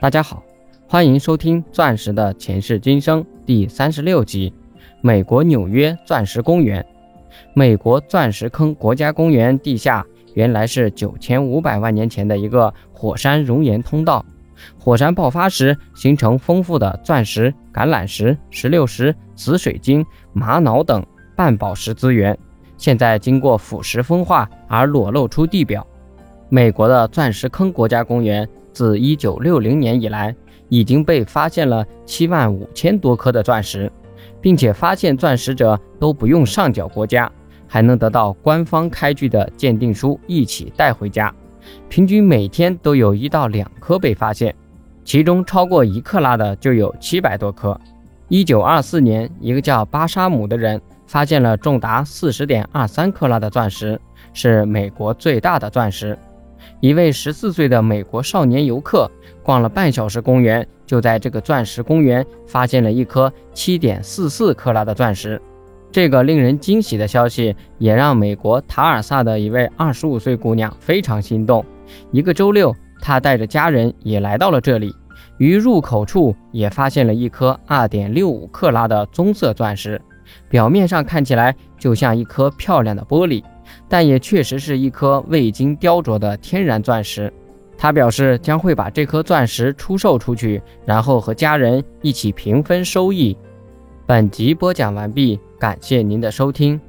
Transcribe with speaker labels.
Speaker 1: 大家好，欢迎收听《钻石的前世今生》第三十六集。美国纽约钻石公园，美国钻石坑国家公园地下原来是九千五百万年前的一个火山熔岩通道。火山爆发时形成丰富的钻石、橄榄石、石榴石、紫水晶、玛瑙等半宝石资源，现在经过腐蚀风化而裸露出地表。美国的钻石坑国家公园。自一九六零年以来，已经被发现了七万五千多颗的钻石，并且发现钻石者都不用上缴国家，还能得到官方开具的鉴定书一起带回家。平均每天都有一到两颗被发现，其中超过一克拉的就有七百多颗。一九二四年，一个叫巴沙姆的人发现了重达四十点二三克拉的钻石，是美国最大的钻石。一位十四岁的美国少年游客逛了半小时公园，就在这个钻石公园发现了一颗七点四四克拉的钻石。这个令人惊喜的消息也让美国塔尔萨的一位二十五岁姑娘非常心动。一个周六，她带着家人也来到了这里，于入口处也发现了一颗二点六五克拉的棕色钻石，表面上看起来就像一颗漂亮的玻璃。但也确实是一颗未经雕琢的天然钻石。他表示将会把这颗钻石出售出去，然后和家人一起平分收益。本集播讲完毕，感谢您的收听。